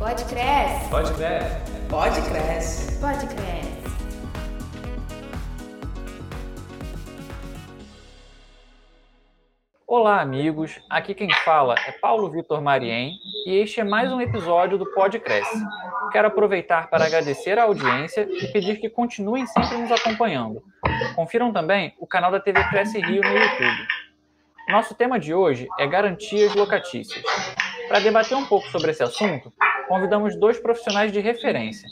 Pode cresce. Pode cresce. Pode cresce. Pode cresce. Olá, amigos. Aqui quem fala é Paulo Vitor Mariem e este é mais um episódio do Pode Cresce. Quero aproveitar para agradecer a audiência e pedir que continuem sempre nos acompanhando. Confiram também o canal da TV Cresce Rio no YouTube. Nosso tema de hoje é garantias locatícias. Para debater um pouco sobre esse assunto, convidamos dois profissionais de referência.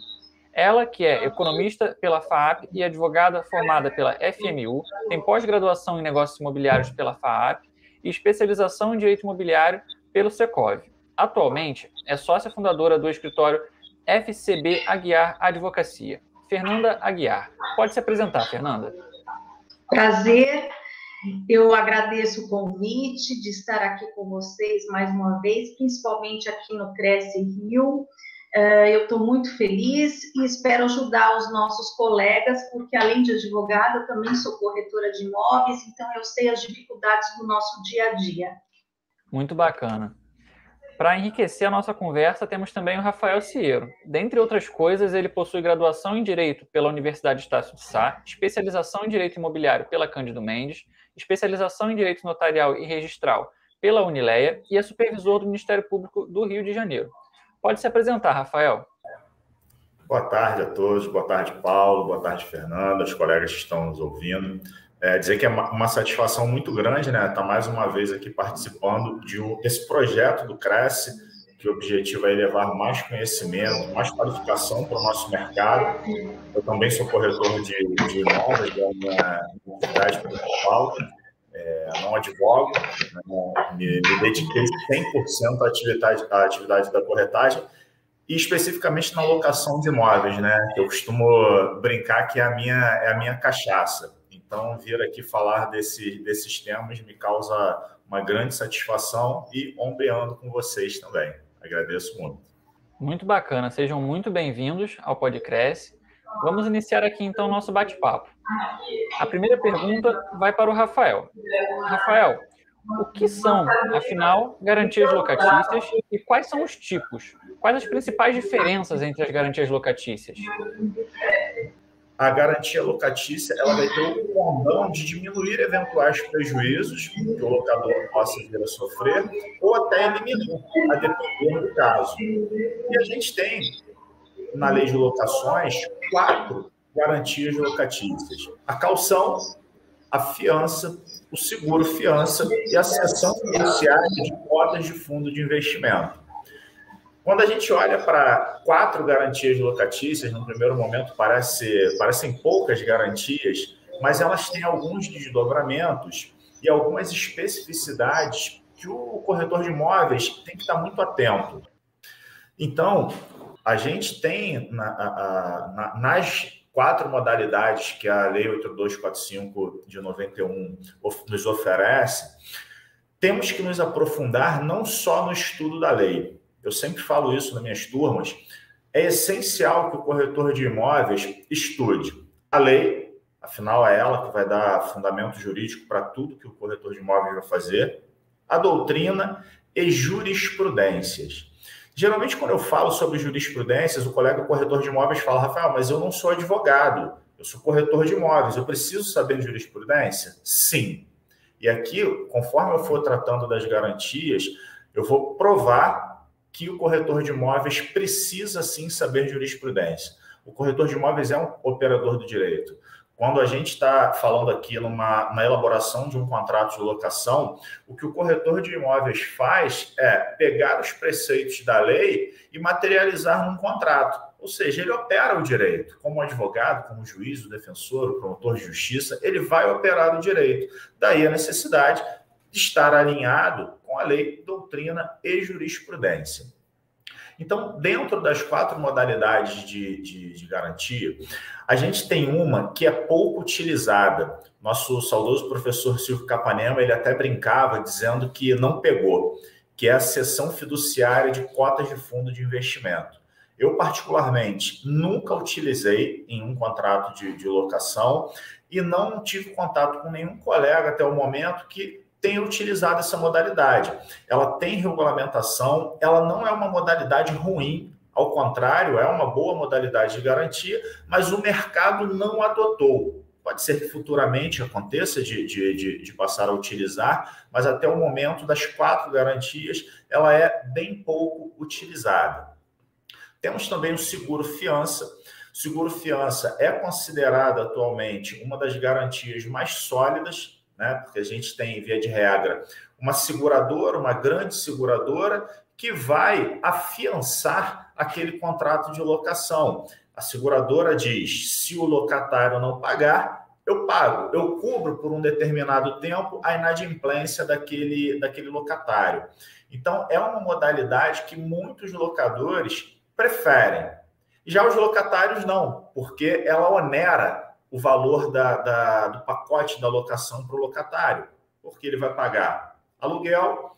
Ela, que é economista pela FAAP e advogada formada pela FMU, tem pós-graduação em negócios imobiliários pela FAAP e especialização em direito imobiliário pelo Secov. Atualmente, é sócia fundadora do escritório FCB Aguiar Advocacia. Fernanda Aguiar. Pode se apresentar, Fernanda. Prazer. Eu agradeço o convite de estar aqui com vocês mais uma vez, principalmente aqui no Cresce Rio. Eh, eu estou muito feliz e espero ajudar os nossos colegas, porque além de advogada, também sou corretora de imóveis, então eu sei as dificuldades do nosso dia a dia. Muito bacana. Para enriquecer a nossa conversa, temos também o Rafael Cieiro. Dentre outras coisas, ele possui graduação em Direito pela Universidade Estácio de Sá, especialização em Direito Imobiliário pela Cândido Mendes, especialização em Direito Notarial e Registral pela Unileia e é supervisor do Ministério Público do Rio de Janeiro. Pode se apresentar, Rafael. Boa tarde a todos, boa tarde, Paulo, boa tarde, Fernanda, os colegas que estão nos ouvindo. É, dizer que é uma, satisfação muito grande, né? Estar tá mais uma vez aqui participando de um, desse projeto do Cresce, que o objetivo é levar mais conhecimento, mais qualificação para o nosso mercado. Eu também sou corretor de, de imóveis da minha universidade de São Paulo, é, não advogo, né? me, me dediquei 100% à atividade, à atividade da corretagem e especificamente na locação de imóveis, né? Eu costumo brincar que é a minha, é a minha cachaça. Então, vir aqui falar desse, desses temas me causa uma grande satisfação e ombreando com vocês também. Agradeço muito. Muito bacana. Sejam muito bem-vindos ao Podcresce. Vamos iniciar aqui então o nosso bate-papo. A primeira pergunta vai para o Rafael. Rafael, o que são, afinal, garantias locatícias e quais são os tipos? Quais as principais diferenças entre as garantias locatícias? A garantia locatícia ela vai ter o condão de diminuir eventuais prejuízos que o locador possa vir a sofrer ou até eliminar, a depender do caso. E a gente tem, na lei de locações, quatro garantias locatícias. A calção, a fiança, o seguro fiança e a cessão fiduciária de cotas de fundo de investimento. Quando a gente olha para quatro garantias locatícias, no primeiro momento parece, parecem poucas garantias, mas elas têm alguns desdobramentos e algumas especificidades que o corretor de imóveis tem que estar muito atento. Então, a gente tem na, na, nas quatro modalidades que a Lei 8245 de 91 nos oferece, temos que nos aprofundar não só no estudo da lei, eu sempre falo isso nas minhas turmas, é essencial que o corretor de imóveis estude a lei, afinal é ela que vai dar fundamento jurídico para tudo que o corretor de imóveis vai fazer, a doutrina e jurisprudências. Geralmente, quando eu falo sobre jurisprudências, o colega corretor de imóveis fala, Rafael, mas eu não sou advogado, eu sou corretor de imóveis, eu preciso saber jurisprudência? Sim. E aqui, conforme eu for tratando das garantias, eu vou provar que o corretor de imóveis precisa sim saber jurisprudência. O corretor de imóveis é um operador do direito. Quando a gente está falando aqui numa, na elaboração de um contrato de locação, o que o corretor de imóveis faz é pegar os preceitos da lei e materializar num contrato. Ou seja, ele opera o direito. Como advogado, como juiz, o defensor, o promotor de justiça, ele vai operar o direito. Daí a necessidade de estar alinhado com a lei, doutrina e jurisprudência. Então, dentro das quatro modalidades de, de, de, garantia, a gente tem uma que é pouco utilizada. Nosso saudoso professor Silvio Capanema, ele até brincava dizendo que não pegou, que é a cessão fiduciária de cotas de fundo de investimento. Eu, particularmente, nunca utilizei em um contrato de, de locação e não tive contato com nenhum colega até o momento que tenha utilizado essa modalidade. Ela tem regulamentação, ela não é uma modalidade ruim Ao contrário, é uma boa modalidade de garantia, mas o mercado não adotou. Pode ser que futuramente aconteça de, de, de, de, passar a utilizar, mas até o momento das quatro garantias, ela é bem pouco utilizada. Temos também o seguro fiança. Seguro fiança é considerado atualmente uma das garantias mais sólidas, né? Porque a gente tem, via de regra, uma seguradora, uma grande seguradora, que vai afiançar aquele contrato de locação. A seguradora diz: se o locatário não pagar, eu pago, eu cubro por um determinado tempo a inadimplência daquele, daquele locatário. Então, é uma modalidade que muitos locadores preferem. Já os locatários não, porque ela onera o valor da, da do pacote da locação para o locatário, porque ele vai pagar aluguel,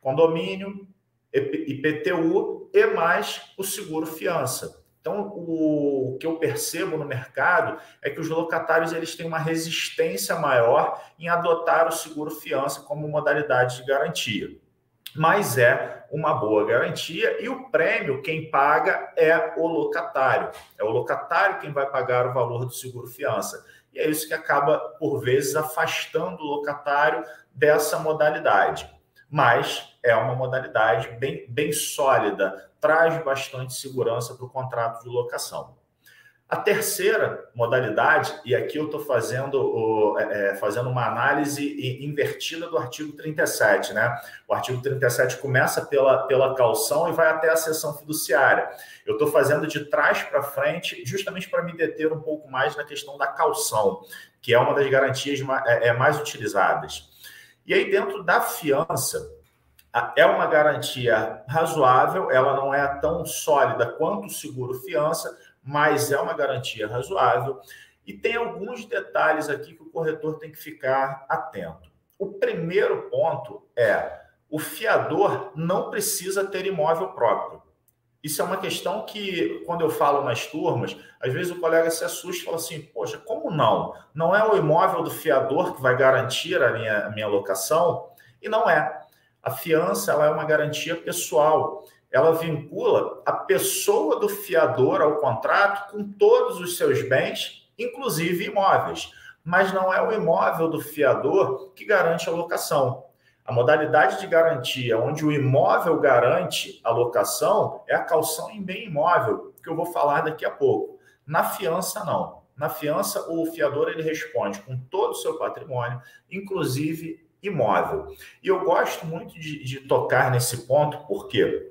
condomínio, IPTU e mais o seguro fiança. Então, o, que eu percebo no mercado é que os locatários eles têm uma resistência maior em adotar o seguro fiança como modalidade de garantia. Mas é uma boa garantia e o prêmio quem paga é o locatário. É o locatário quem vai pagar o valor do seguro fiança. E é isso que acaba, por vezes, afastando o locatário dessa modalidade. Mas é uma modalidade bem, bem sólida, traz bastante segurança para o contrato de locação. A terceira modalidade, e aqui eu estou fazendo, é, é, fazendo uma análise invertida do artigo 37, né? O artigo 37 começa pela, pela calção e vai até a sessão fiduciária. Eu estou fazendo de trás para frente, justamente para me deter um pouco mais na questão da calção, que é uma das garantias é, é mais utilizadas. E aí, dentro da fiança, é uma garantia razoável, ela não é tão sólida quanto o seguro fiança, mas é uma garantia razoável. E tem alguns detalhes aqui que o corretor tem que ficar atento. O primeiro ponto é: o fiador não precisa ter imóvel próprio. Isso é uma questão que, quando eu falo nas turmas, às vezes o colega se assusta e fala assim: Poxa, como não? Não é o imóvel do fiador que vai garantir a minha, a minha locação? E não é. A fiança ela é uma garantia pessoal. Ela vincula a pessoa do fiador ao contrato com todos os seus bens, inclusive imóveis. Mas não é o imóvel do fiador que garante a locação. A modalidade de garantia onde o imóvel garante a locação é a calção em bem imóvel, que eu vou falar daqui a pouco. Na fiança, não. Na fiança, o fiador ele responde com todo o seu patrimônio, inclusive imóvel. E eu gosto muito de, de tocar nesse ponto, porque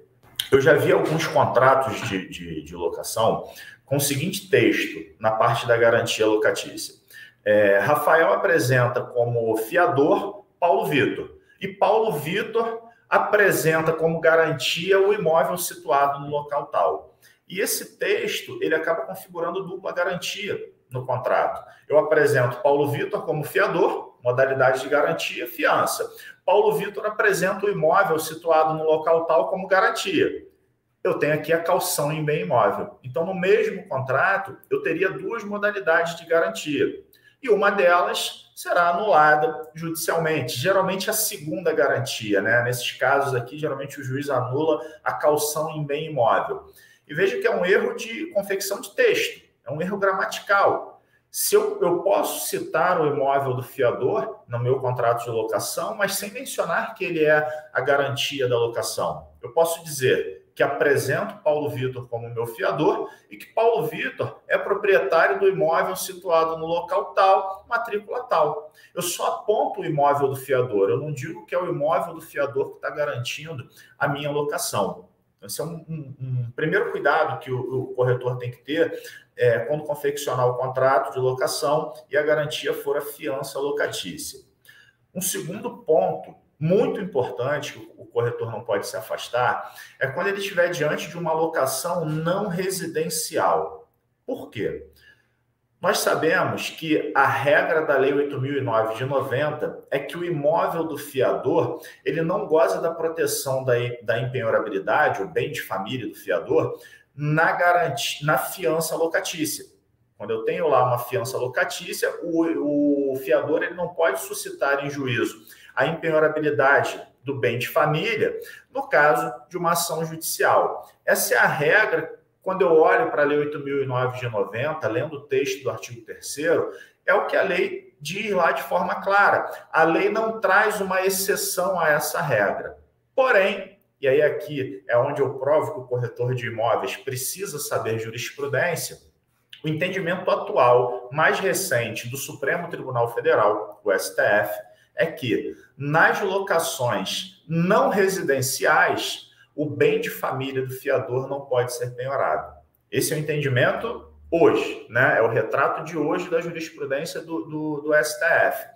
eu já vi alguns contratos de, de, de, locação com o seguinte texto na parte da garantia locatícia. É, Rafael apresenta como fiador Paulo Vitor e Paulo Vitor apresenta como garantia o imóvel situado no local tal. E esse texto ele acaba configurando dupla garantia no contrato. Eu apresento Paulo Vitor como fiador modalidade de garantia, fiança. Paulo Vitor apresenta o imóvel situado no local tal como garantia. Eu tenho aqui a calção em bem imóvel. Então, no mesmo contrato, eu teria duas modalidades de garantia. E uma delas será anulada judicialmente. Geralmente a segunda garantia, né? Nesses casos aqui, geralmente o juiz anula a calção em bem imóvel. E veja que é um erro de confecção de texto, é um erro gramatical. Se eu, eu posso citar o imóvel do fiador no meu contrato de locação, mas sem mencionar que ele é a garantia da locação. Eu posso dizer que apresento Paulo Vitor como meu fiador e que Paulo Vitor é proprietário do imóvel situado no local tal, matrícula tal. Eu só aponto o imóvel do fiador, eu não digo que é o imóvel do fiador que está garantindo a minha locação. Esse é um, um, um primeiro cuidado que o, o, corretor tem que ter é, quando confeccionar o contrato de locação e a garantia for a fiança locatícia. Um segundo ponto muito importante que o corretor não pode se afastar é quando ele estiver diante de uma locação não residencial. Por quê? Nós sabemos que a regra da Lei 8009 de 90 é que o imóvel do fiador ele não goza da proteção da, da empenhorabilidade, o bem de família do fiador, na, garantia, na fiança locatícia. Quando eu tenho lá uma fiança locatícia, o, o fiador ele não pode suscitar em juízo a empenhorabilidade do bem de família no caso de uma ação judicial. Essa é a regra. Quando eu olho para a Lei 8.009 de 90, lendo o texto do artigo 3 é o que a lei diz lá de forma clara. A lei não traz uma exceção a essa regra. Porém, e aí aqui é onde eu provo que o corretor de imóveis precisa saber jurisprudência, o entendimento atual, mais recente, do Supremo Tribunal Federal, o STF, é que nas locações não residenciais, o bem de família do fiador não pode ser penhorado. Esse é o entendimento hoje, né? É o retrato de hoje da jurisprudência do, do, do STF.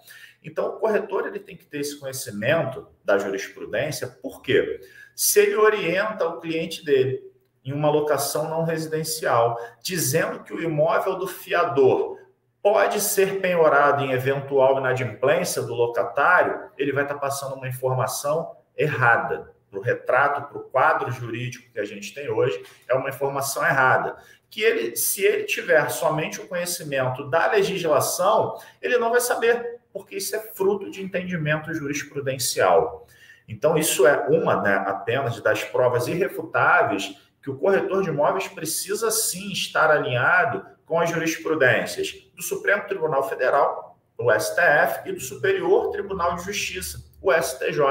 Então, o corretor ele tem que ter esse conhecimento da jurisprudência, por quê? Se ele orienta o cliente dele em uma locação não residencial, dizendo que o imóvel do fiador pode ser penhorado em eventual inadimplência do locatário, ele vai estar passando uma informação errada. Para o retrato, para o quadro jurídico que a gente tem hoje, é uma informação errada. Que ele, se ele tiver somente o conhecimento da legislação, ele não vai saber, porque isso é fruto de entendimento jurisprudencial. Então, isso é uma né, apenas das provas irrefutáveis que o corretor de imóveis precisa sim estar alinhado com as jurisprudências do Supremo Tribunal Federal, o STF, e do Superior Tribunal de Justiça, o STJ.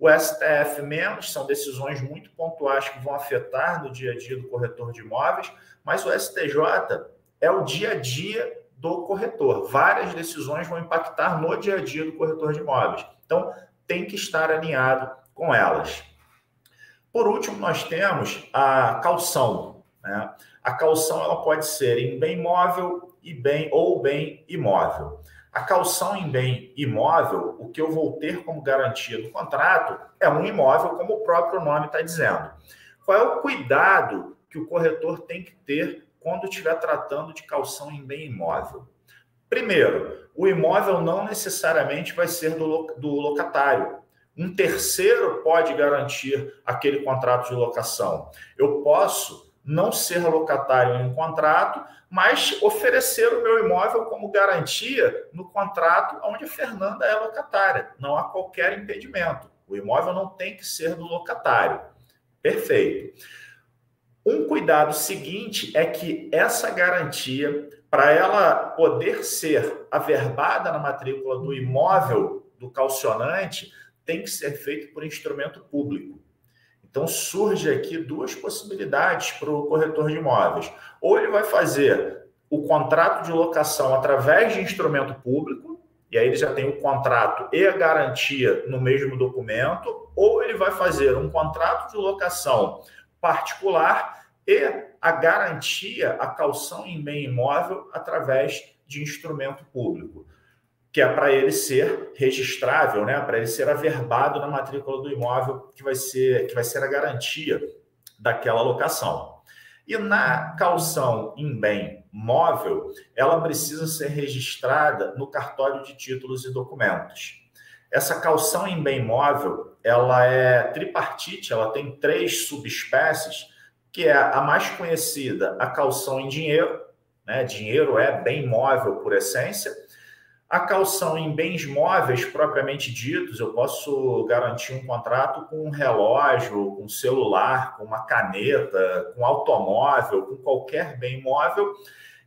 O STF menos são decisões muito pontuais que vão afetar no dia a dia do corretor de imóveis, mas o STJ é o dia a dia do corretor. Várias decisões vão impactar no dia a dia do corretor de imóveis. Então, tem que estar alinhado com elas. Por último, nós temos a calção. Né? A calção ela pode ser em bem móvel e bem ou bem imóvel. A calção em bem imóvel, o que eu vou ter como garantia do contrato é um imóvel, como o próprio nome está dizendo. Qual é o cuidado que o corretor tem que ter quando estiver tratando de calção em bem imóvel? Primeiro, o imóvel não necessariamente vai ser do, do locatário. Um terceiro pode garantir aquele contrato de locação. Eu posso não ser locatário em um contrato, mas oferecer o meu imóvel como garantia no contrato onde a Fernanda é locatária. Não há qualquer impedimento. O imóvel não tem que ser do locatário. Perfeito. Um cuidado seguinte é que essa garantia, para ela poder ser averbada na matrícula do imóvel do calcionante, tem que ser feito por instrumento público. Então surge aqui duas possibilidades para o corretor de imóveis. Ou ele vai fazer o contrato de locação através de instrumento público, e aí ele já tem o contrato e a garantia no mesmo documento, ou ele vai fazer um contrato de locação particular e a garantia, a calção em bem imóvel através de instrumento público que é para ele ser registrável, né? para ele ser averbado na matrícula do imóvel, que vai ser, que vai ser a garantia daquela locação. E na calção em bem móvel, ela precisa ser registrada no cartório de títulos e documentos. Essa calção em bem móvel, ela é tripartite, ela tem três subespécies, que é a mais conhecida, a calção em dinheiro, né? Dinheiro é bem móvel por essência a calção em bens móveis propriamente ditos, eu posso garantir um contrato com um relógio, com um celular, com uma caneta, com automóvel, com qualquer bem móvel.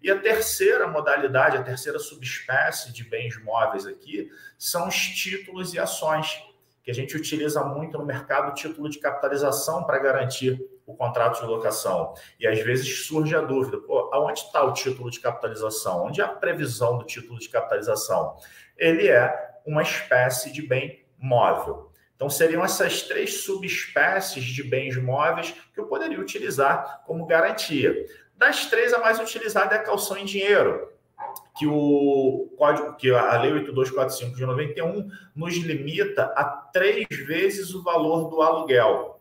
E a terceira modalidade, a terceira subespécie de bens móveis aqui, são os títulos e ações, que a gente utiliza muito no mercado título de capitalização para garantir o contrato de locação. E às vezes surge a dúvida: pô, aonde está o título de capitalização? Onde é a previsão do título de capitalização? Ele é uma espécie de bem móvel. Então, seriam essas três subespécies de bens móveis que eu poderia utilizar como garantia. Das três, a mais utilizada é a calção em dinheiro, que o código, que a Lei 8245 de 91 nos limita a três vezes o valor do aluguel.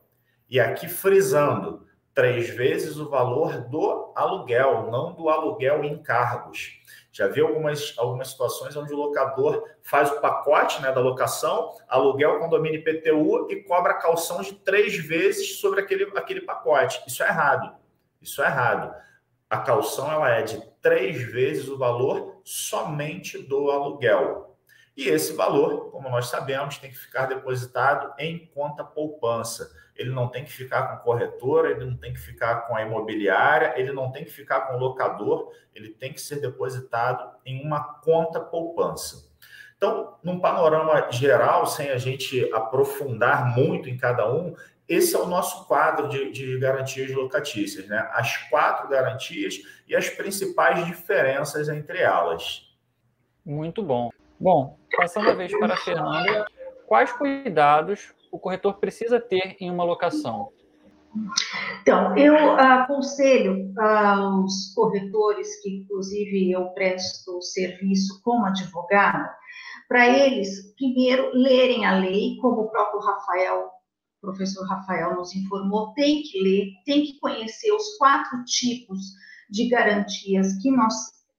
E aqui frisando, três vezes o valor do aluguel, não do aluguel em cargos. Já vi algumas, algumas situações onde o locador faz o pacote né, da locação, aluguel, condomínio IPTU e cobra calção de três vezes sobre aquele, aquele pacote. Isso é errado. Isso é errado. A calção ela é de três vezes o valor somente do aluguel. E esse valor, como nós sabemos, tem que ficar depositado em conta poupança. Ele não tem que ficar com corretora, ele não tem que ficar com a imobiliária, ele não tem que ficar com o locador, ele tem que ser depositado em uma conta poupança. Então, num panorama geral, sem a gente aprofundar muito em cada um, esse é o nosso quadro de, de, garantias locatícias, né? As quatro garantias e as principais diferenças entre elas. Muito bom. Bom, passando a vez para a Fernanda, quais cuidados o corretor precisa ter em uma locação? Então, eu aconselho aos corretores, que inclusive eu presto serviço como advogado, para eles, primeiro, lerem a lei, como o próprio Rafael, o professor Rafael nos informou, tem que ler, tem que conhecer os quatro tipos de garantias que nós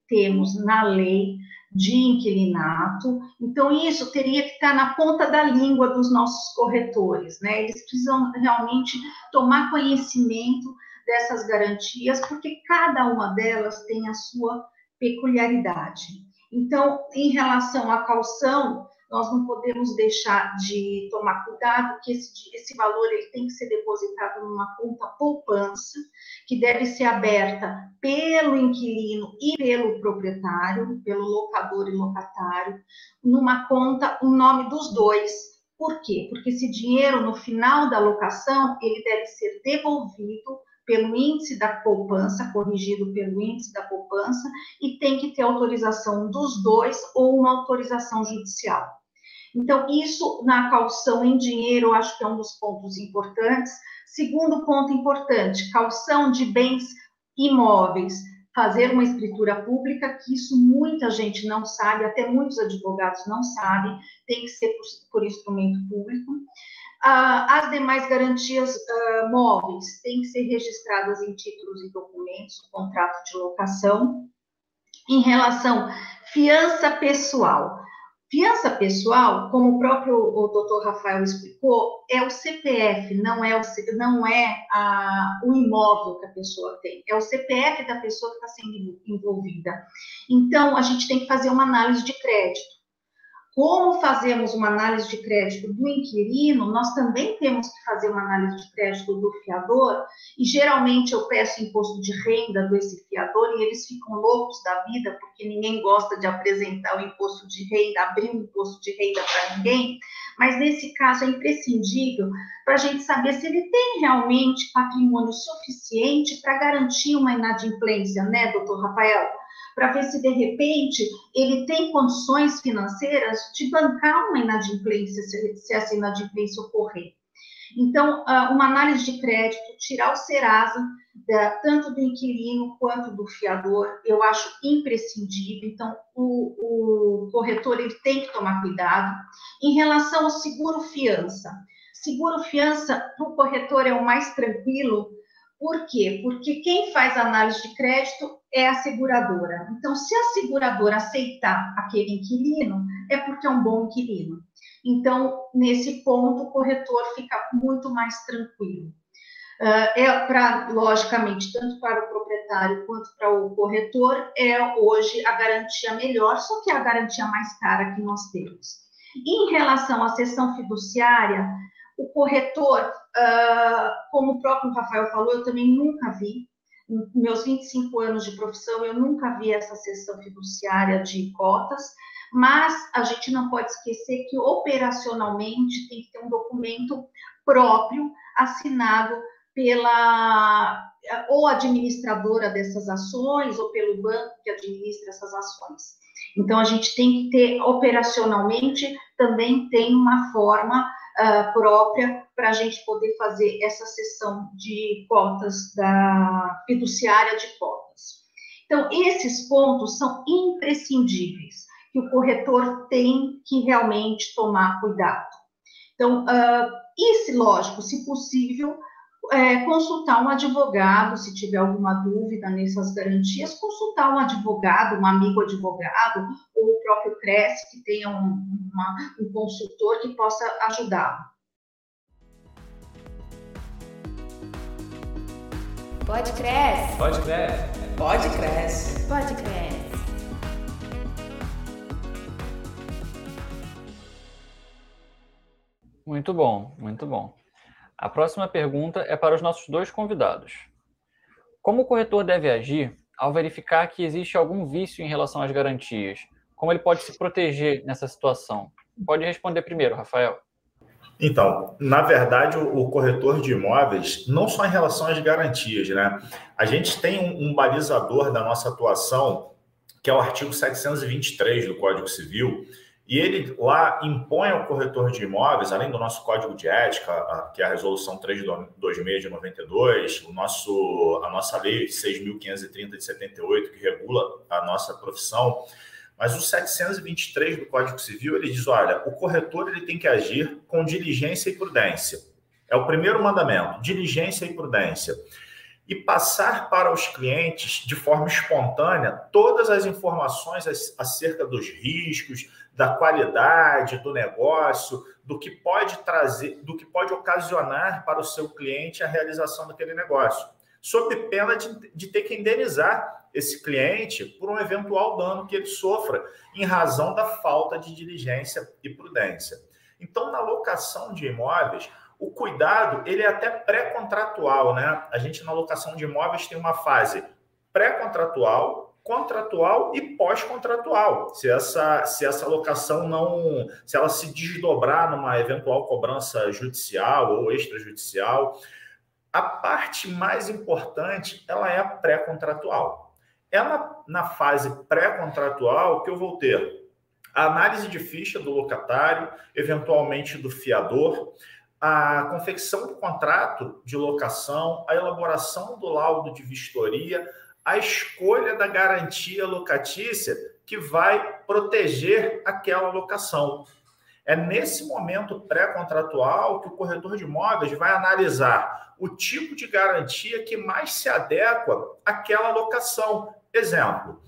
temos na lei, de inquilinato. Então, isso teria que estar na ponta da língua dos nossos corretores, né? Eles precisam realmente tomar conhecimento dessas garantias, porque cada uma delas tem a sua peculiaridade. Então, em relação à calção, nós não podemos deixar de tomar cuidado que esse, esse valor ele tem que ser depositado numa conta poupança, que deve ser aberta pelo inquilino e pelo proprietário, pelo locador e locatário, numa conta, o nome dos dois. Por quê? Porque esse dinheiro, no final da locação, ele deve ser devolvido pelo índice da poupança, corrigido pelo índice da poupança, e tem que ter autorização dos dois ou uma autorização judicial. Então, isso na calção em dinheiro, eu acho que é um dos pontos importantes. Segundo ponto importante, calção de bens imóveis, fazer uma escritura pública, que isso muita gente não sabe, até muitos advogados não sabem, tem que ser por, por instrumento público. Ah, as demais garantias ah, móveis têm que ser registradas em títulos e documentos, contrato de locação. Em relação fiança pessoal, Fiança pessoal, como o próprio o doutor Rafael explicou, é o CPF, não é, o, não é a, o imóvel que a pessoa tem, é o CPF da pessoa que está sendo envolvida. Então, a gente tem que fazer uma análise de crédito. Como fazemos uma análise de crédito do inquilino, nós também temos que fazer uma análise de crédito do fiador, e geralmente eu peço imposto de renda desse fiador e eles ficam loucos da vida, porque ninguém gosta de apresentar o imposto de renda, abrir um imposto de renda para ninguém, mas nesse caso é imprescindível para a gente saber se ele tem realmente patrimônio suficiente para garantir uma inadimplência, né, doutor Rafael? Para ver se de repente ele tem condições financeiras de bancar uma inadimplência, se, essa inadimplência ocorrer. Então, uma análise de crédito, tirar o Serasa, tanto do inquilino quanto do fiador, eu acho imprescindível. Então, o, o corretor ele tem que tomar cuidado. Em relação ao seguro fiança, seguro fiança para o corretor é o mais tranquilo, por quê? Porque quem faz análise de crédito é a seguradora. Então, se a seguradora aceitar aquele inquilino, é porque é um bom inquilino. Então, nesse ponto, o corretor fica muito mais tranquilo. Uh, é para, logicamente, tanto para o proprietário quanto para o corretor, é hoje a garantia melhor, só que é a garantia mais cara que nós temos. Em relação à sessão fiduciária, o corretor, uh, como o próprio Rafael falou, eu também nunca vi. Meus 25 anos de profissão, eu nunca vi essa sessão fiduciária de cotas, mas a gente não pode esquecer que operacionalmente tem que ter um documento próprio assinado pela ou administradora dessas ações ou pelo banco que administra essas ações. Então a gente tem que ter operacionalmente também tem uma forma uh, própria para a gente poder fazer essa sessão de cotas da fiduciária de cotas. Então, esses pontos são imprescindíveis, que o corretor tem que realmente tomar cuidado. Então, uh, e se, lógico, se possível, é, consultar um advogado, se tiver alguma dúvida nessas garantias, consultar um advogado, um amigo advogado, ou o próprio CRES, que tenha um, uma, um consultor que possa ajudá-lo. Pode crescer. Pode crescer. Pode crescer. Pode crescer. Muito bom, muito bom. A próxima pergunta é para os nossos dois convidados. Como o corretor deve agir ao verificar que existe algum vício em relação às garantias? Como ele pode se proteger nessa situação? Pode responder primeiro, Rafael. Então, na verdade, o, corretor de imóveis, não só em relação às garantias, né? A gente tem um, balizador da nossa atuação, que é o artigo 723 do Código Civil, e ele lá impõe ao corretor de imóveis, além do nosso código de ética, que é a resolução 326 de 92, o nosso, a nossa lei 6.530 de 78, que regula a nossa profissão, mas o 723 do Código Civil, ele diz, olha, o corretor ele tem que agir com diligência e prudência. É o primeiro mandamento, diligência e prudência e passar para os clientes de forma espontânea todas as informações acerca dos riscos, da qualidade do negócio, do que pode trazer, do que pode ocasionar para o seu cliente a realização daquele negócio, sob pena de, de ter que indenizar esse cliente por um eventual dano que ele sofra em razão da falta de diligência e prudência. Então, na locação de imóveis, o cuidado ele é até pré-contratual, né? A gente na locação de imóveis tem uma fase pré-contratual, contratual e pós-contratual. Se essa, se essa locação não, se ela se desdobrar numa eventual cobrança judicial ou extrajudicial, a parte mais importante ela é a pré-contratual. É na, na fase pré-contratual que eu vou ter a análise de ficha do locatário, eventualmente do fiador, a confecção do contrato de locação, a elaboração do laudo de vistoria, a escolha da garantia locatícia que vai proteger aquela locação. É nesse momento pré-contratual que o corretor de imóveis vai analisar o tipo de garantia que mais se adequa àquela locação. Exemplo,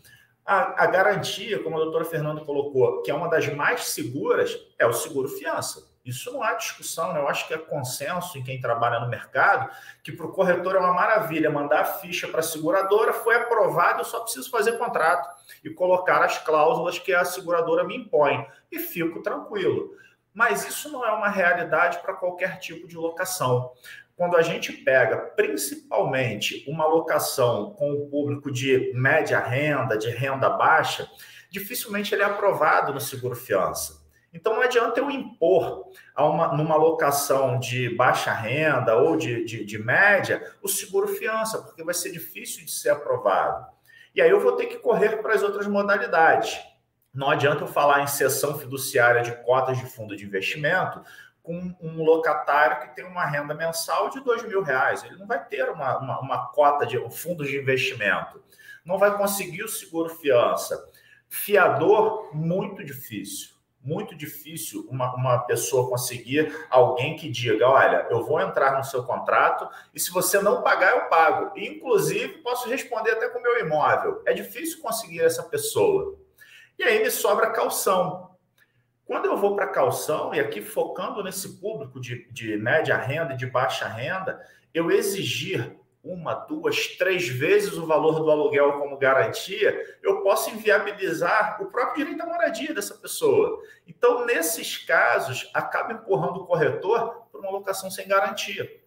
a, a garantia, como a doutora Fernanda colocou, que é uma das mais seguras, é o seguro fiança. Isso não há discussão, né? eu acho que é consenso em quem trabalha no mercado que para o corretor é uma maravilha mandar a ficha para a seguradora, foi aprovado, eu só preciso fazer contrato e colocar as cláusulas que a seguradora me impõe e fico tranquilo. Mas isso não é uma realidade para qualquer tipo de locação. Quando a gente pega principalmente uma locação com o público de média renda, de renda baixa, dificilmente ele é aprovado no seguro fiança. Então não adianta eu impor a uma, numa locação de baixa renda ou de, de, de média o seguro fiança, porque vai ser difícil de ser aprovado. E aí eu vou ter que correr para as outras modalidades. Não adianta eu falar em cessão fiduciária de cotas de fundo de investimento com um locatário que tem uma renda mensal de dois mil reais. Ele não vai ter uma, uma, uma cota de um fundo de investimento. Não vai conseguir o seguro fiança. Fiador, muito difícil muito difícil uma, uma pessoa conseguir alguém que diga: olha, eu vou entrar no seu contrato e se você não pagar, eu pago. inclusive, posso responder até com o meu imóvel. É difícil conseguir essa pessoa. E aí me sobra calção. Quando eu vou para calção, e aqui focando nesse público de, de média renda e de baixa renda, eu exigir uma, duas, três vezes o valor do aluguel como garantia, eu posso inviabilizar o próprio direito à moradia dessa pessoa. Então, nesses casos, acaba empurrando o corretor para uma locação sem garantia.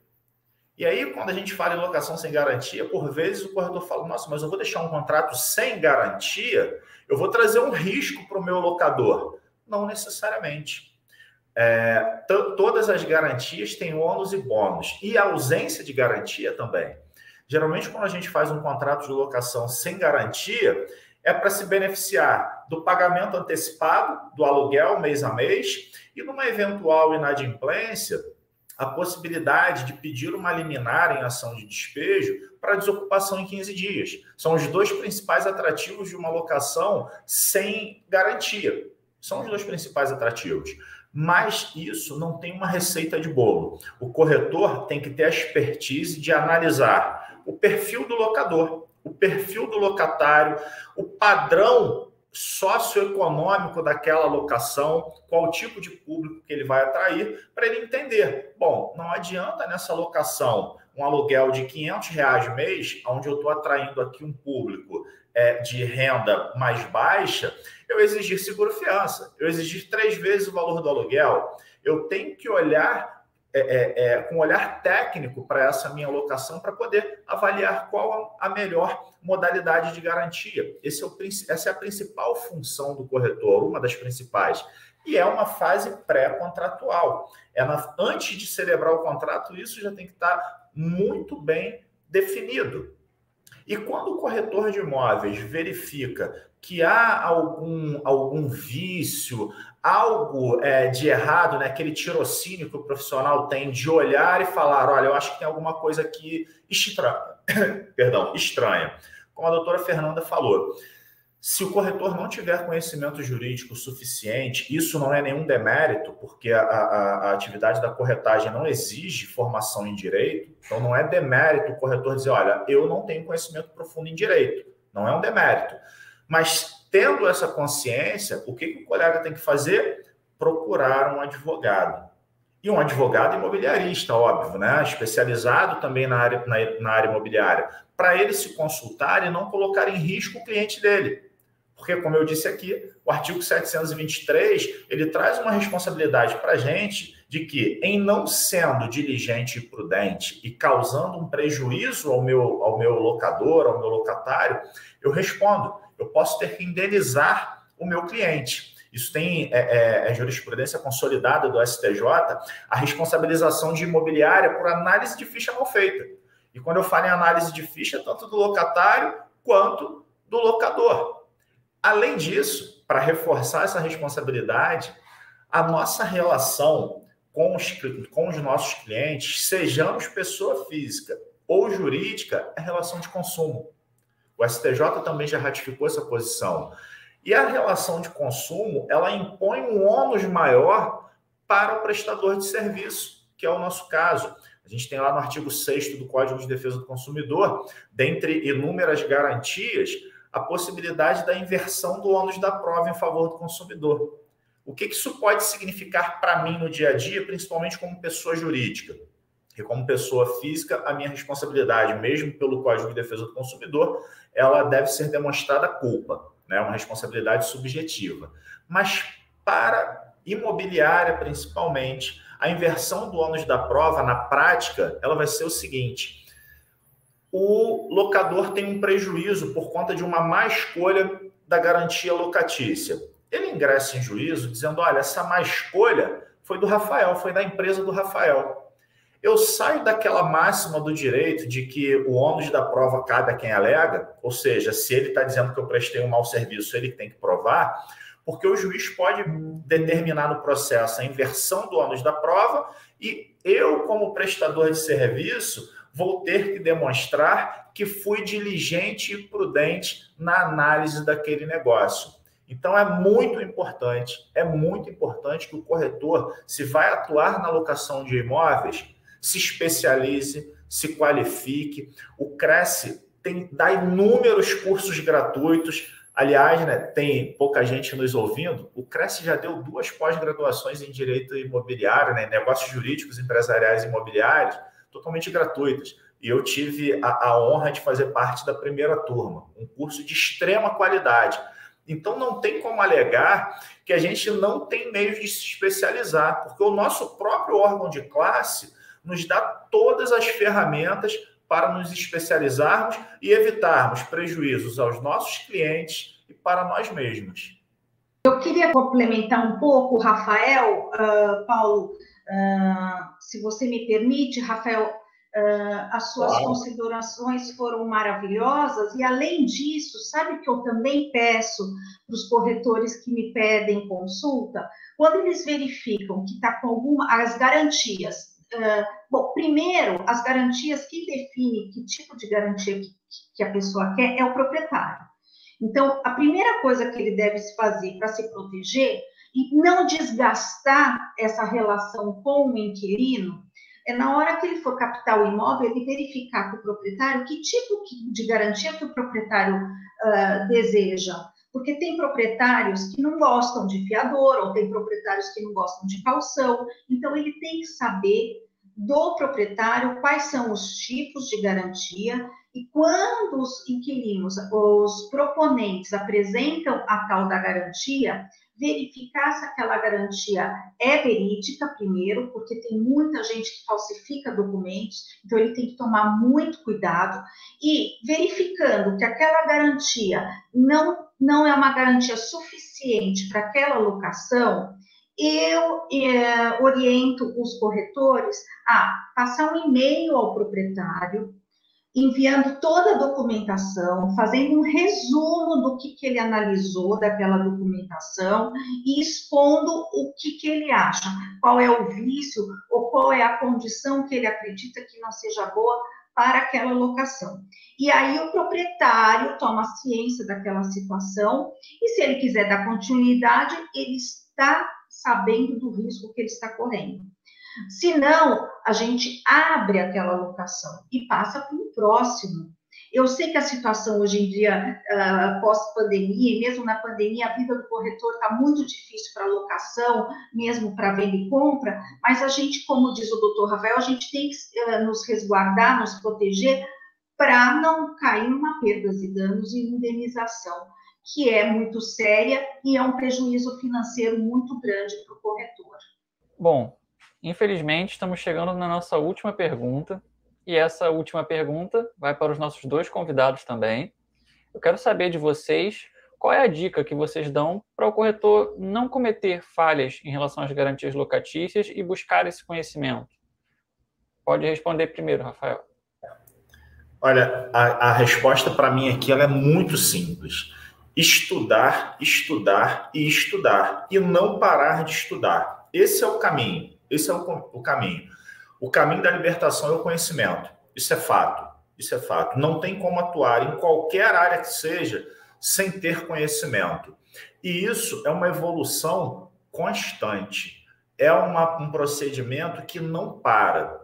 E aí, quando a gente fala em locação sem garantia, por vezes o corretor fala: Nossa, mas eu vou deixar um contrato sem garantia, eu vou trazer um risco para o meu locador. Não necessariamente. É, todas as garantias têm ônus e bônus, e a ausência de garantia também. Geralmente, quando a gente faz um contrato de locação sem garantia, é para se beneficiar do pagamento antecipado do aluguel mês a mês e numa eventual inadimplência, a possibilidade de pedir uma liminar em ação de despejo para desocupação em 15 dias. São os dois principais atrativos de uma locação sem garantia. São os dois principais atrativos. Mas isso não tem uma receita de bolo. O corretor tem que ter a expertise de analisar o perfil do locador, o perfil do locatário, o padrão socioeconômico daquela locação, qual tipo de público que ele vai atrair, para ele entender. Bom, não adianta nessa locação um aluguel de 500 reais mês, onde eu estou atraindo aqui um público é, de renda mais baixa, eu exigir seguro fiança, eu exigir três vezes o valor do aluguel, eu tenho que olhar é, é, é, com olhar técnico para essa minha locação para poder avaliar qual a melhor modalidade de garantia. Esse é o, essa é a principal função do corretor, uma das principais. E é uma fase pré-contratual. É antes de celebrar o contrato, isso já tem que estar muito bem definido. E quando o corretor de imóveis verifica que há algum, algum vício, algo é, de errado, né? aquele tirocínio que o profissional tem de olhar e falar: olha, eu acho que tem alguma coisa aqui estranha. Perdão, estranha. Como a doutora Fernanda falou. Se o corretor não tiver conhecimento jurídico suficiente, isso não é nenhum demérito, porque a, a, a, atividade da corretagem não exige formação em direito, então não é demérito o corretor dizer, olha, eu não tenho conhecimento profundo em direito, não é um demérito. Mas tendo essa consciência, o que, que o colega tem que fazer? Procurar um advogado. E um advogado imobiliarista, óbvio, né? especializado também na área, na, na área imobiliária, para ele se consultar e não colocar em risco o cliente dele. Porque, como eu disse aqui, o artigo 723 ele traz uma responsabilidade para a gente de que, em não sendo diligente e prudente e causando um prejuízo ao meu, ao meu locador, ao meu locatário, eu respondo. Eu posso ter que indenizar o meu cliente. Isso tem é, é, é jurisprudência consolidada do STJ, a responsabilização de imobiliária por análise de ficha mal feita. E quando eu falo em análise de ficha, tanto do locatário quanto do locador. Além disso, para reforçar essa responsabilidade, a nossa relação com os, com os nossos clientes, sejamos pessoa física ou jurídica, é relação de consumo. O STJ também já ratificou essa posição. E a relação de consumo, ela impõe um ônus maior para o prestador de serviço, que é o nosso caso. A gente tem lá no artigo 6 do Código de Defesa do Consumidor, dentre inúmeras garantias, a possibilidade da inversão do ônus da prova em favor do consumidor. O que isso pode significar para mim no dia a dia, principalmente como pessoa jurídica? E como pessoa física, a minha responsabilidade, mesmo pelo Código de Defesa do Consumidor, ela deve ser demonstrada culpa, né? uma responsabilidade subjetiva. Mas para imobiliária, principalmente, a inversão do ônus da prova, na prática, ela vai ser o seguinte: o locador tem um prejuízo por conta de uma má escolha da garantia locatícia. Ele ingressa em juízo dizendo: olha, essa má escolha foi do Rafael, foi da empresa do Rafael. Eu saio daquela máxima do direito de que o ônus da prova cabe a quem alega, ou seja, se ele está dizendo que eu prestei um mau serviço, ele tem que provar, porque o juiz pode determinar no processo a inversão do ônus da prova e eu, como prestador de serviço, vou ter que demonstrar que fui diligente e prudente na análise daquele negócio. Então é muito importante, é muito importante que o corretor, se vai atuar na locação de imóveis, se especialize, se qualifique. O Cresce tem dá inúmeros cursos gratuitos. Aliás, né, tem pouca gente nos ouvindo. O Cresce já deu duas pós-graduações em direito imobiliário, né, negócios jurídicos empresariais imobiliários totalmente gratuitas. E eu tive a, a honra de fazer parte da primeira turma, um curso de extrema qualidade. Então, não tem como alegar que a gente não tem meios de se especializar, porque o nosso próprio órgão de classe nos dá todas as ferramentas para nos especializarmos e evitarmos prejuízos aos nossos clientes e para nós mesmos. Eu queria complementar um pouco, Rafael, uh, Paulo, Uh, se você me permite, Rafael, uh, as suas claro. considerações foram maravilhosas, e além disso, sabe que eu também peço para os corretores que me pedem consulta, quando eles verificam que está com alguma, as garantias. Uh, bom, primeiro, as garantias, quem define que tipo de garantia que, que a pessoa quer é o proprietário. Então, a primeira coisa que ele deve fazer para se proteger e não desgastar essa relação com o inquilino, é na hora que ele for captar o imóvel, ele verificar com o proprietário que tipo de garantia que o proprietário uh, deseja. Porque tem proprietários que não gostam de fiador, ou tem proprietários que não gostam de calção. Então, ele tem que saber do proprietário quais são os tipos de garantia e quando os inquilinos, os proponentes apresentam a tal da garantia, verificar se aquela garantia é verídica, primeiro, porque tem muita gente que falsifica documentos, então ele tem que tomar muito cuidado, e verificando que aquela garantia não, não é uma garantia suficiente para aquela locação, eu é, oriento os corretores a passar um e-mail ao proprietário, enviando toda a documentação, fazendo um resumo do que, que ele analisou daquela documentação e expondo o que, que ele acha, qual é o vício ou qual é a condição que ele acredita que não seja boa para aquela locação. E aí o proprietário toma ciência daquela situação e se ele quiser dar continuidade, ele está sabendo do risco que ele está correndo. Se não, a gente abre aquela locação e passa para o próximo. Eu sei que a situação hoje em dia, uh, pós-pandemia, e mesmo na pandemia, a vida do corretor está muito difícil para locação, mesmo para venda e compra, mas a gente, como diz o doutor Rafael, a gente tem que uh, nos resguardar, nos proteger, para não cair numa perdas e danos e indenização que é muito séria e é um prejuízo financeiro muito grande para o corretor. Bom, infelizmente estamos chegando na nossa última pergunta e essa última pergunta vai para os nossos dois convidados também. Eu quero saber de vocês qual é a dica que vocês dão para o corretor não cometer falhas em relação às garantias locatícias e buscar esse conhecimento. Pode responder primeiro, Rafael. Olha, a, a resposta para mim aqui ela é muito simples estudar, estudar e estudar e não parar de estudar. Esse é o caminho. Esse é o, o caminho. O caminho da libertação é o conhecimento. Isso é fato. Isso é fato. Não tem como atuar em qualquer área que seja sem ter conhecimento. E isso é uma evolução constante. É uma, um procedimento que não para.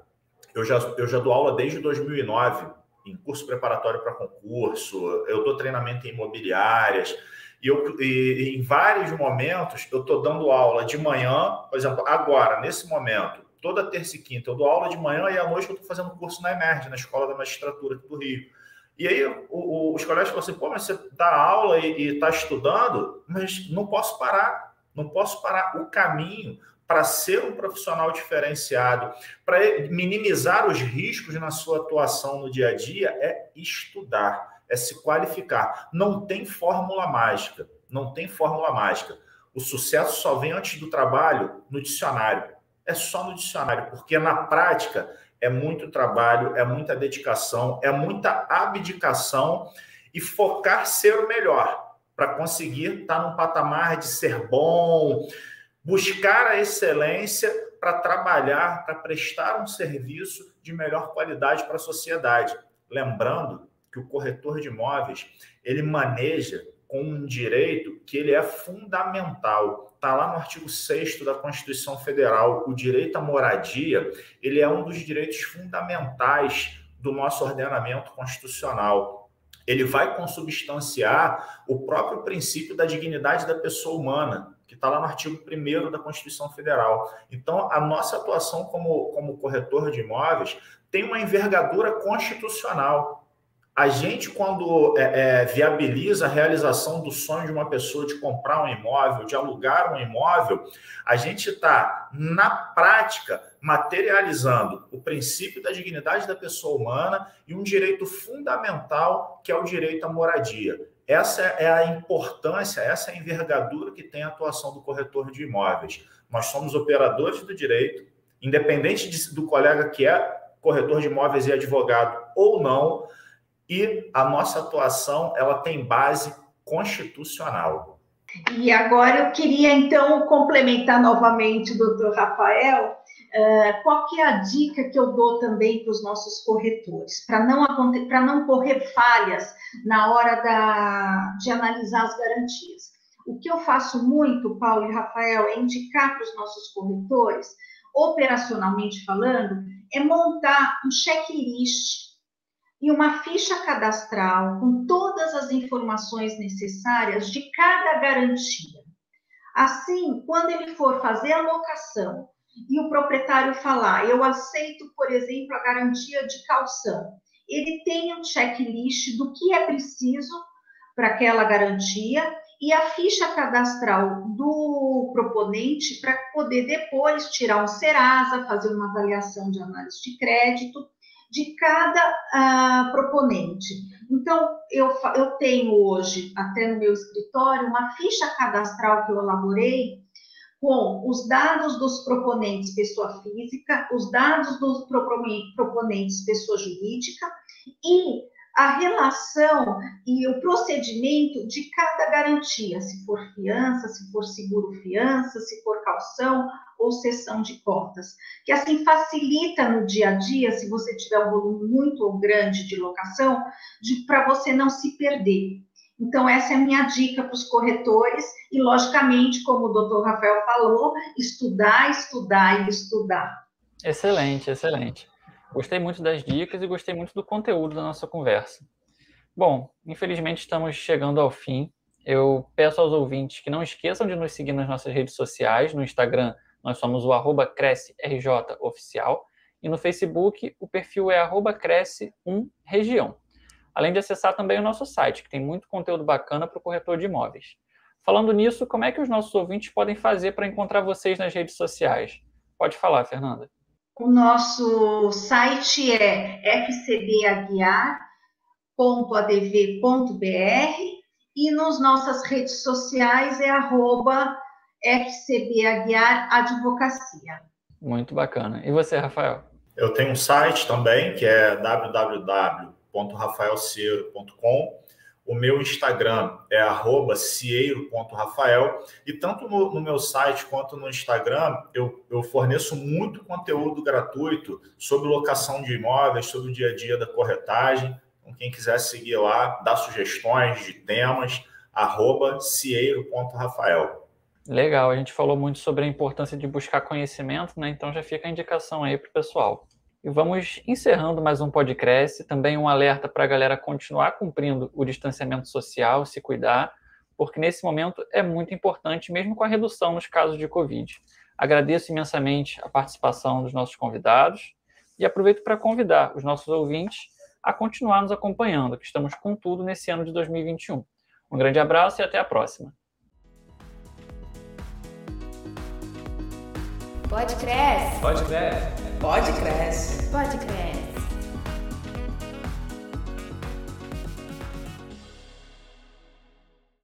Eu já, eu já dou aula desde 2009 em curso preparatório para concurso, eu dou treinamento em imobiliárias, e, eu, e em vários momentos eu estou dando aula de manhã, por exemplo, agora, nesse momento, toda terça e quinta, eu dou aula de manhã e à noite eu estou fazendo curso na Emerge, na Escola da Magistratura do Rio. E aí o, o, os colegas falam assim, pô, mas você dá aula e está estudando, mas não posso parar, não posso parar o caminho para ser um profissional diferenciado, para minimizar os riscos na sua atuação no dia a dia, é estudar, é se qualificar. Não tem fórmula mágica, não tem fórmula mágica. O sucesso só vem antes do trabalho no dicionário. É só no dicionário, porque na prática é muito trabalho, é muita dedicação, é muita abdicação e focar ser o melhor para conseguir estar num patamar de ser bom, buscar a excelência para trabalhar, para prestar um serviço de melhor qualidade para a sociedade. Lembrando que o corretor de imóveis, ele maneja com um direito que ele é fundamental. Está lá no artigo 6 da Constituição Federal, o direito à moradia, ele é um dos direitos fundamentais do nosso ordenamento constitucional. Ele vai consubstanciar o próprio princípio da dignidade da pessoa humana, que está lá no artigo 1 da Constituição Federal. Então, a nossa atuação como, como corretor de imóveis tem uma envergadura constitucional. A gente, quando é, é, viabiliza a realização do sonho de uma pessoa de comprar um imóvel, de alugar um imóvel, a gente está, na prática, materializando o princípio da dignidade da pessoa humana e um direito fundamental, que é o direito à moradia. Essa é a importância, essa é a envergadura que tem a atuação do corretor de imóveis. Nós somos operadores do direito, independente de, do colega que é corretor de imóveis e advogado ou não, e a nossa atuação ela tem base constitucional. E agora eu queria então complementar novamente, doutor Rafael, Uh, qual que é a dica que eu dou também para os nossos corretores, para não, não correr falhas na hora da, de analisar as garantias? O que eu faço muito, Paulo e Rafael, é indicar para os nossos corretores, operacionalmente falando, é montar um checklist e uma ficha cadastral com todas as informações necessárias de cada garantia. Assim, quando ele for fazer a locação e o proprietário falar, eu aceito, por exemplo, a garantia de calção, ele tem um checklist do que é preciso para aquela garantia e a ficha cadastral do proponente para poder depois tirar um Serasa, fazer uma avaliação de análise de crédito de cada uh, proponente. Então, eu, eu tenho hoje, até no meu escritório, uma ficha cadastral que eu elaborei com os dados dos proponentes pessoa física, os dados dos proponentes pessoa jurídica e a relação e o procedimento de cada garantia, se for fiança, se for seguro fiança, se for calção ou cessão de cotas, que assim facilita no dia a dia, se você tiver um volume muito grande de locação, para você não se perder. Então, essa é a minha dica para os corretores, e logicamente, como o doutor Rafael falou, estudar, estudar e estudar. Excelente, excelente. Gostei muito das dicas e gostei muito do conteúdo da nossa conversa. Bom, infelizmente estamos chegando ao fim. Eu peço aos ouvintes que não esqueçam de nos seguir nas nossas redes sociais. No Instagram, nós somos o arroba crescerjoficial. E no Facebook, o perfil é arroba cresce1região além de acessar também o nosso site, que tem muito conteúdo bacana para o corretor de imóveis. Falando nisso, como é que os nossos ouvintes podem fazer para encontrar vocês nas redes sociais? Pode falar, Fernanda. O nosso site é fcbaguiar.adv.br e nas nossas redes sociais é arroba fcbaguiar advocacia. Muito bacana. E você, Rafael? Eu tenho um site também, que é www cieiro.rafaelcieiro.com. O meu Instagram é cieiro.rafael. E tanto no, no, meu site quanto no Instagram, eu, eu forneço muito conteúdo gratuito sobre locação de imóveis, sobre o dia a dia da corretagem. Então, quem quiser seguir lá, dar sugestões de temas, arroba cieiro.rafael. Legal, a gente falou muito sobre a importância de buscar conhecimento, né? Então já fica a indicação aí para o pessoal. E vamos encerrando mais um podcast. Também um alerta para a galera continuar cumprindo o distanciamento social, se cuidar, porque nesse momento é muito importante, mesmo com a redução nos casos de Covid. Agradeço imensamente a participação dos nossos convidados e aproveito para convidar os nossos ouvintes a continuar nos acompanhando, que estamos com tudo nesse ano de 2021. Um grande abraço e até a próxima. Pode crescer. Pode crescer. Pode crescer. Pode crescer.